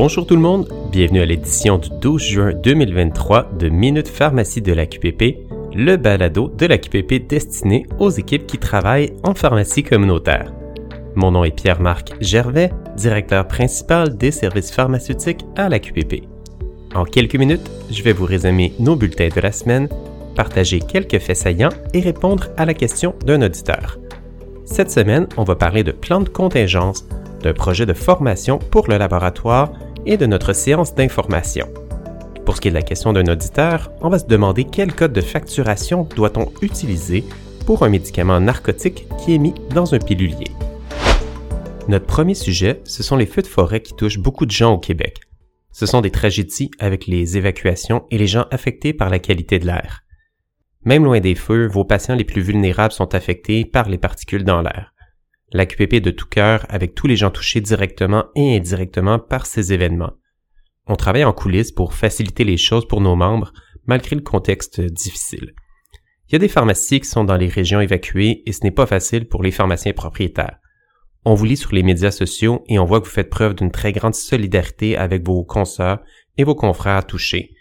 Bonjour tout le monde, bienvenue à l'édition du 12 juin 2023 de Minute Pharmacie de la QPP, le balado de la QPP destiné aux équipes qui travaillent en pharmacie communautaire. Mon nom est Pierre-Marc Gervais, directeur principal des services pharmaceutiques à la QPP. En quelques minutes, je vais vous résumer nos bulletins de la semaine, partager quelques faits saillants et répondre à la question d'un auditeur. Cette semaine, on va parler de plan de contingence, d'un projet de formation pour le laboratoire et de notre séance d'information. Pour ce qui est de la question d'un auditeur, on va se demander quel code de facturation doit-on utiliser pour un médicament narcotique qui est mis dans un pilulier. Notre premier sujet, ce sont les feux de forêt qui touchent beaucoup de gens au Québec. Ce sont des tragédies avec les évacuations et les gens affectés par la qualité de l'air. Même loin des feux, vos patients les plus vulnérables sont affectés par les particules dans l'air. La QPP de tout cœur avec tous les gens touchés directement et indirectement par ces événements. On travaille en coulisses pour faciliter les choses pour nos membres malgré le contexte difficile. Il y a des pharmacies qui sont dans les régions évacuées et ce n'est pas facile pour les pharmaciens propriétaires. On vous lit sur les médias sociaux et on voit que vous faites preuve d'une très grande solidarité avec vos consoeurs et vos confrères touchés.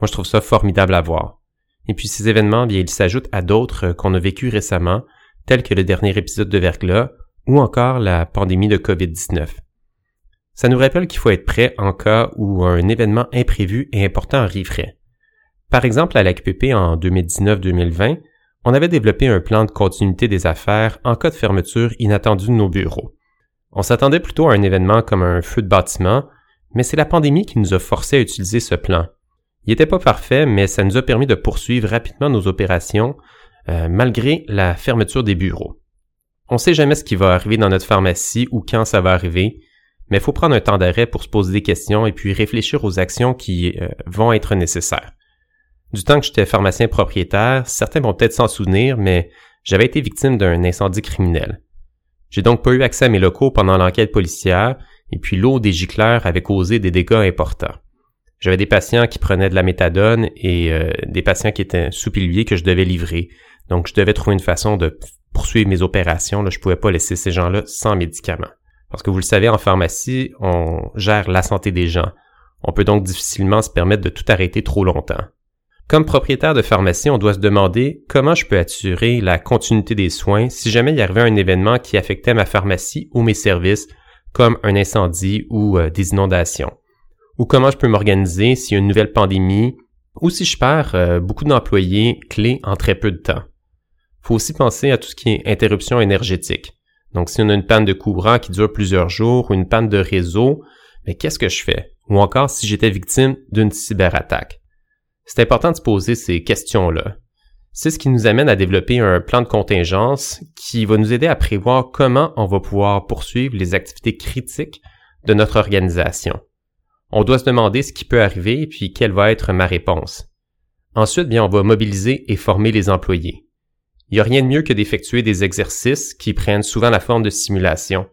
Moi, je trouve ça formidable à voir. Et puis ces événements, bien, ils s'ajoutent à d'autres qu'on a vécu récemment, tels que le dernier épisode de Verglas ou encore la pandémie de COVID-19. Ça nous rappelle qu'il faut être prêt en cas où un événement imprévu et important arriverait. Par exemple, à l'AQPP en 2019-2020, on avait développé un plan de continuité des affaires en cas de fermeture inattendue de nos bureaux. On s'attendait plutôt à un événement comme un feu de bâtiment, mais c'est la pandémie qui nous a forcé à utiliser ce plan. Il n'était pas parfait, mais ça nous a permis de poursuivre rapidement nos opérations euh, malgré la fermeture des bureaux. On ne sait jamais ce qui va arriver dans notre pharmacie ou quand ça va arriver, mais il faut prendre un temps d'arrêt pour se poser des questions et puis réfléchir aux actions qui euh, vont être nécessaires. Du temps que j'étais pharmacien propriétaire, certains vont peut-être s'en souvenir, mais j'avais été victime d'un incendie criminel. J'ai donc pas eu accès à mes locaux pendant l'enquête policière, et puis l'eau des gicleurs avait causé des dégâts importants. J'avais des patients qui prenaient de la méthadone et euh, des patients qui étaient sous pilier que je devais livrer. Donc, je devais trouver une façon de poursuivre mes opérations. Je pouvais pas laisser ces gens-là sans médicaments. Parce que vous le savez, en pharmacie, on gère la santé des gens. On peut donc difficilement se permettre de tout arrêter trop longtemps. Comme propriétaire de pharmacie, on doit se demander comment je peux assurer la continuité des soins si jamais il y arrivait un événement qui affectait ma pharmacie ou mes services, comme un incendie ou euh, des inondations ou comment je peux m'organiser a une nouvelle pandémie ou si je perds euh, beaucoup d'employés clés en très peu de temps. Faut aussi penser à tout ce qui est interruption énergétique. Donc si on a une panne de courant qui dure plusieurs jours ou une panne de réseau, mais qu'est-ce que je fais? Ou encore si j'étais victime d'une cyberattaque. C'est important de se poser ces questions-là. C'est ce qui nous amène à développer un plan de contingence qui va nous aider à prévoir comment on va pouvoir poursuivre les activités critiques de notre organisation on doit se demander ce qui peut arriver et puis quelle va être ma réponse. Ensuite, bien, on va mobiliser et former les employés. Il n'y a rien de mieux que d'effectuer des exercices qui prennent souvent la forme de simulation.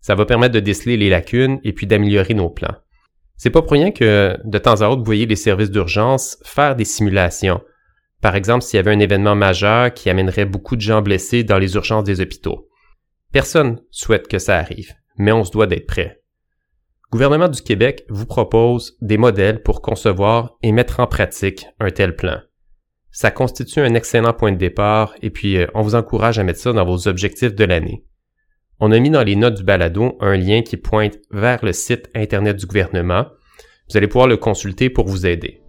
Ça va permettre de déceler les lacunes et puis d'améliorer nos plans. C'est pas pour rien que de temps à autre, vous voyez les services d'urgence faire des simulations. Par exemple, s'il y avait un événement majeur qui amènerait beaucoup de gens blessés dans les urgences des hôpitaux. Personne souhaite que ça arrive, mais on se doit d'être prêt gouvernement du Québec vous propose des modèles pour concevoir et mettre en pratique un tel plan. Ça constitue un excellent point de départ et puis euh, on vous encourage à mettre ça dans vos objectifs de l'année. On a mis dans les notes du balado un lien qui pointe vers le site Internet du gouvernement. Vous allez pouvoir le consulter pour vous aider.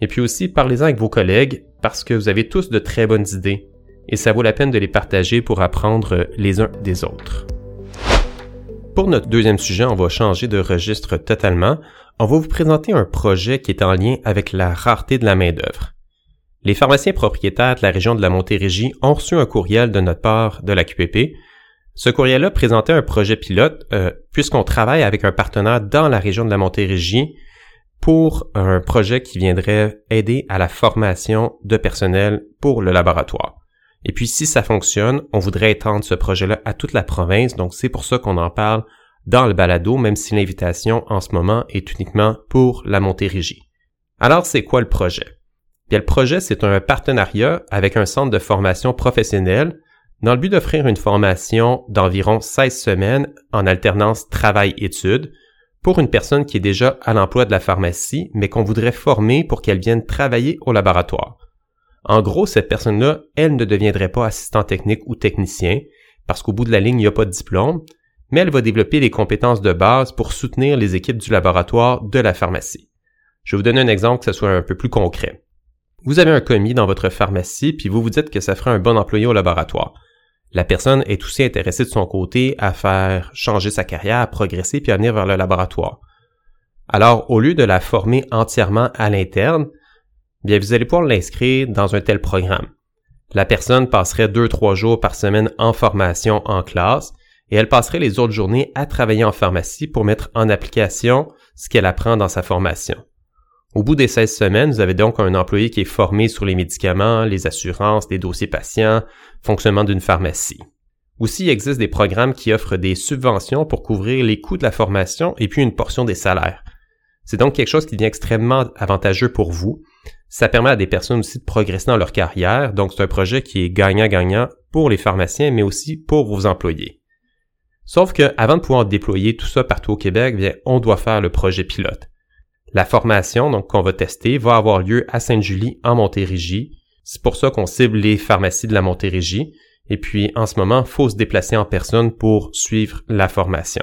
Et puis aussi, parlez-en avec vos collègues parce que vous avez tous de très bonnes idées et ça vaut la peine de les partager pour apprendre les uns des autres. Pour notre deuxième sujet, on va changer de registre totalement. On va vous présenter un projet qui est en lien avec la rareté de la main-d'œuvre. Les pharmaciens propriétaires de la région de la Montérégie ont reçu un courriel de notre part de la QPP. Ce courriel-là présentait un projet pilote euh, puisqu'on travaille avec un partenaire dans la région de la Montérégie pour un projet qui viendrait aider à la formation de personnel pour le laboratoire. Et puis si ça fonctionne, on voudrait étendre ce projet-là à toute la province, donc c'est pour ça qu'on en parle dans le balado, même si l'invitation en ce moment est uniquement pour la Montérégie. Alors c'est quoi le projet? Bien, le projet, c'est un partenariat avec un centre de formation professionnelle dans le but d'offrir une formation d'environ 16 semaines en alternance travail-études pour une personne qui est déjà à l'emploi de la pharmacie, mais qu'on voudrait former pour qu'elle vienne travailler au laboratoire. En gros, cette personne-là, elle ne deviendrait pas assistant technique ou technicien, parce qu'au bout de la ligne, il n'y a pas de diplôme, mais elle va développer les compétences de base pour soutenir les équipes du laboratoire de la pharmacie. Je vais vous donner un exemple que ce soit un peu plus concret. Vous avez un commis dans votre pharmacie, puis vous vous dites que ça ferait un bon employé au laboratoire. La personne est aussi intéressée de son côté à faire changer sa carrière, à progresser puis à venir vers le laboratoire. Alors, au lieu de la former entièrement à l'interne, bien, vous allez pouvoir l'inscrire dans un tel programme. La personne passerait deux, trois jours par semaine en formation en classe et elle passerait les autres journées à travailler en pharmacie pour mettre en application ce qu'elle apprend dans sa formation. Au bout des 16 semaines, vous avez donc un employé qui est formé sur les médicaments, les assurances, les dossiers patients, fonctionnement d'une pharmacie. Aussi, il existe des programmes qui offrent des subventions pour couvrir les coûts de la formation et puis une portion des salaires. C'est donc quelque chose qui devient extrêmement avantageux pour vous. Ça permet à des personnes aussi de progresser dans leur carrière, donc c'est un projet qui est gagnant-gagnant pour les pharmaciens, mais aussi pour vos employés. Sauf que, avant de pouvoir déployer tout ça partout au Québec, bien, on doit faire le projet pilote. La formation, donc, qu'on va tester, va avoir lieu à Sainte-Julie, en Montérégie. C'est pour ça qu'on cible les pharmacies de la Montérégie. Et puis, en ce moment, faut se déplacer en personne pour suivre la formation.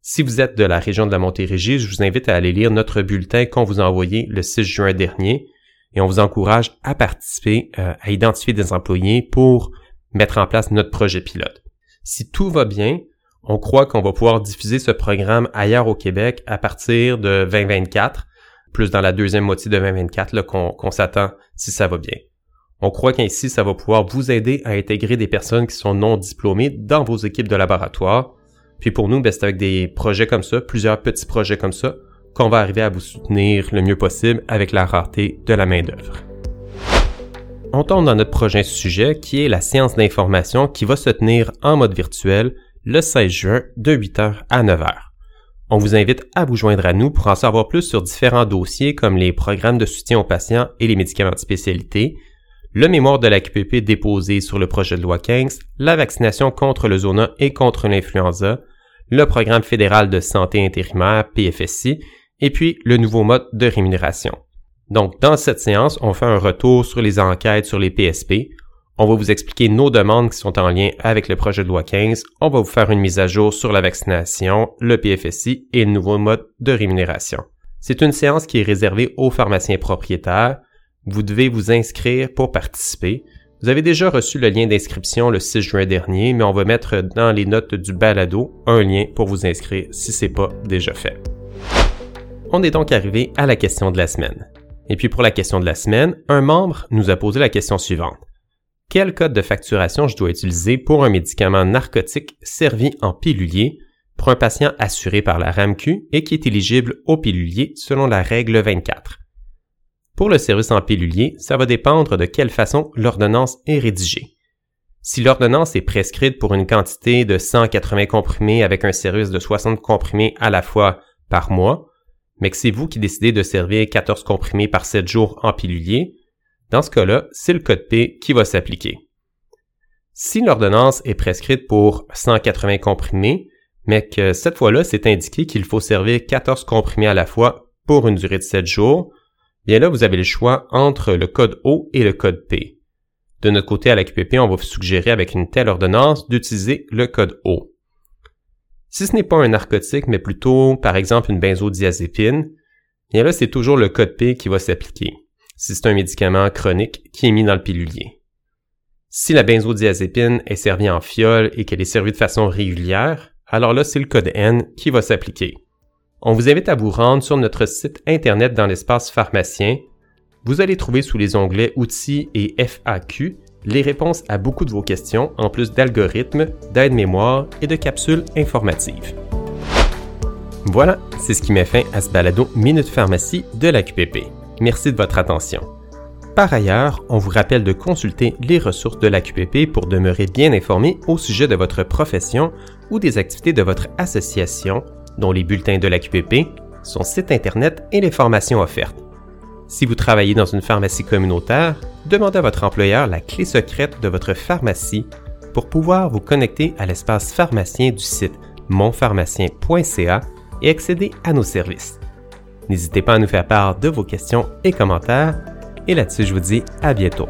Si vous êtes de la région de la Montérégie, je vous invite à aller lire notre bulletin qu'on vous a envoyé le 6 juin dernier et on vous encourage à participer, euh, à identifier des employés pour mettre en place notre projet pilote. Si tout va bien, on croit qu'on va pouvoir diffuser ce programme ailleurs au Québec à partir de 2024, plus dans la deuxième moitié de 2024 qu'on s'attend si ça va bien. On croit qu'ainsi ça va pouvoir vous aider à intégrer des personnes qui sont non diplômées dans vos équipes de laboratoire. Puis pour nous, ben, c'est avec des projets comme ça, plusieurs petits projets comme ça, qu'on va arriver à vous soutenir le mieux possible avec la rareté de la main-d'œuvre. On tombe dans notre prochain sujet qui est la séance d'information qui va se tenir en mode virtuel le 16 juin de 8h à 9h. On vous invite à vous joindre à nous pour en savoir plus sur différents dossiers comme les programmes de soutien aux patients et les médicaments de spécialité, le mémoire de la QPP déposé sur le projet de loi 15, la vaccination contre le zona et contre l'influenza, le programme fédéral de santé intérimaire PFSI et puis le nouveau mode de rémunération. Donc, dans cette séance, on fait un retour sur les enquêtes sur les PSP, on va vous expliquer nos demandes qui sont en lien avec le projet de loi 15. On va vous faire une mise à jour sur la vaccination, le PFSI et le nouveau mode de rémunération. C'est une séance qui est réservée aux pharmaciens propriétaires. Vous devez vous inscrire pour participer. Vous avez déjà reçu le lien d'inscription le 6 juin dernier, mais on va mettre dans les notes du balado un lien pour vous inscrire si c'est pas déjà fait. On est donc arrivé à la question de la semaine. Et puis pour la question de la semaine, un membre nous a posé la question suivante quel code de facturation je dois utiliser pour un médicament narcotique servi en pilulier pour un patient assuré par la RAMQ et qui est éligible au pilulier selon la règle 24. Pour le service en pilulier, ça va dépendre de quelle façon l'ordonnance est rédigée. Si l'ordonnance est prescrite pour une quantité de 180 comprimés avec un service de 60 comprimés à la fois par mois, mais que c'est vous qui décidez de servir 14 comprimés par 7 jours en pilulier, dans ce cas-là, c'est le code P qui va s'appliquer. Si l'ordonnance est prescrite pour 180 comprimés, mais que cette fois-là, c'est indiqué qu'il faut servir 14 comprimés à la fois pour une durée de 7 jours, bien là, vous avez le choix entre le code O et le code P. De notre côté, à la QPP, on va vous suggérer avec une telle ordonnance d'utiliser le code O. Si ce n'est pas un narcotique, mais plutôt, par exemple, une benzodiazépine, bien là, c'est toujours le code P qui va s'appliquer si c'est un médicament chronique qui est mis dans le pilulier. Si la benzodiazépine est servie en fiole et qu'elle est servie de façon régulière, alors là, c'est le code N qui va s'appliquer. On vous invite à vous rendre sur notre site Internet dans l'espace pharmacien. Vous allez trouver sous les onglets Outils et FAQ les réponses à beaucoup de vos questions, en plus d'algorithmes, d'aides-mémoire et de capsules informatives. Voilà, c'est ce qui met fin à ce balado Minute Pharmacie de la QPP. Merci de votre attention. Par ailleurs, on vous rappelle de consulter les ressources de la QPP pour demeurer bien informé au sujet de votre profession ou des activités de votre association, dont les bulletins de la QPP, son site Internet et les formations offertes. Si vous travaillez dans une pharmacie communautaire, demandez à votre employeur la clé secrète de votre pharmacie pour pouvoir vous connecter à l'espace pharmacien du site monpharmacien.ca et accéder à nos services. N'hésitez pas à nous faire part de vos questions et commentaires. Et là-dessus, je vous dis à bientôt.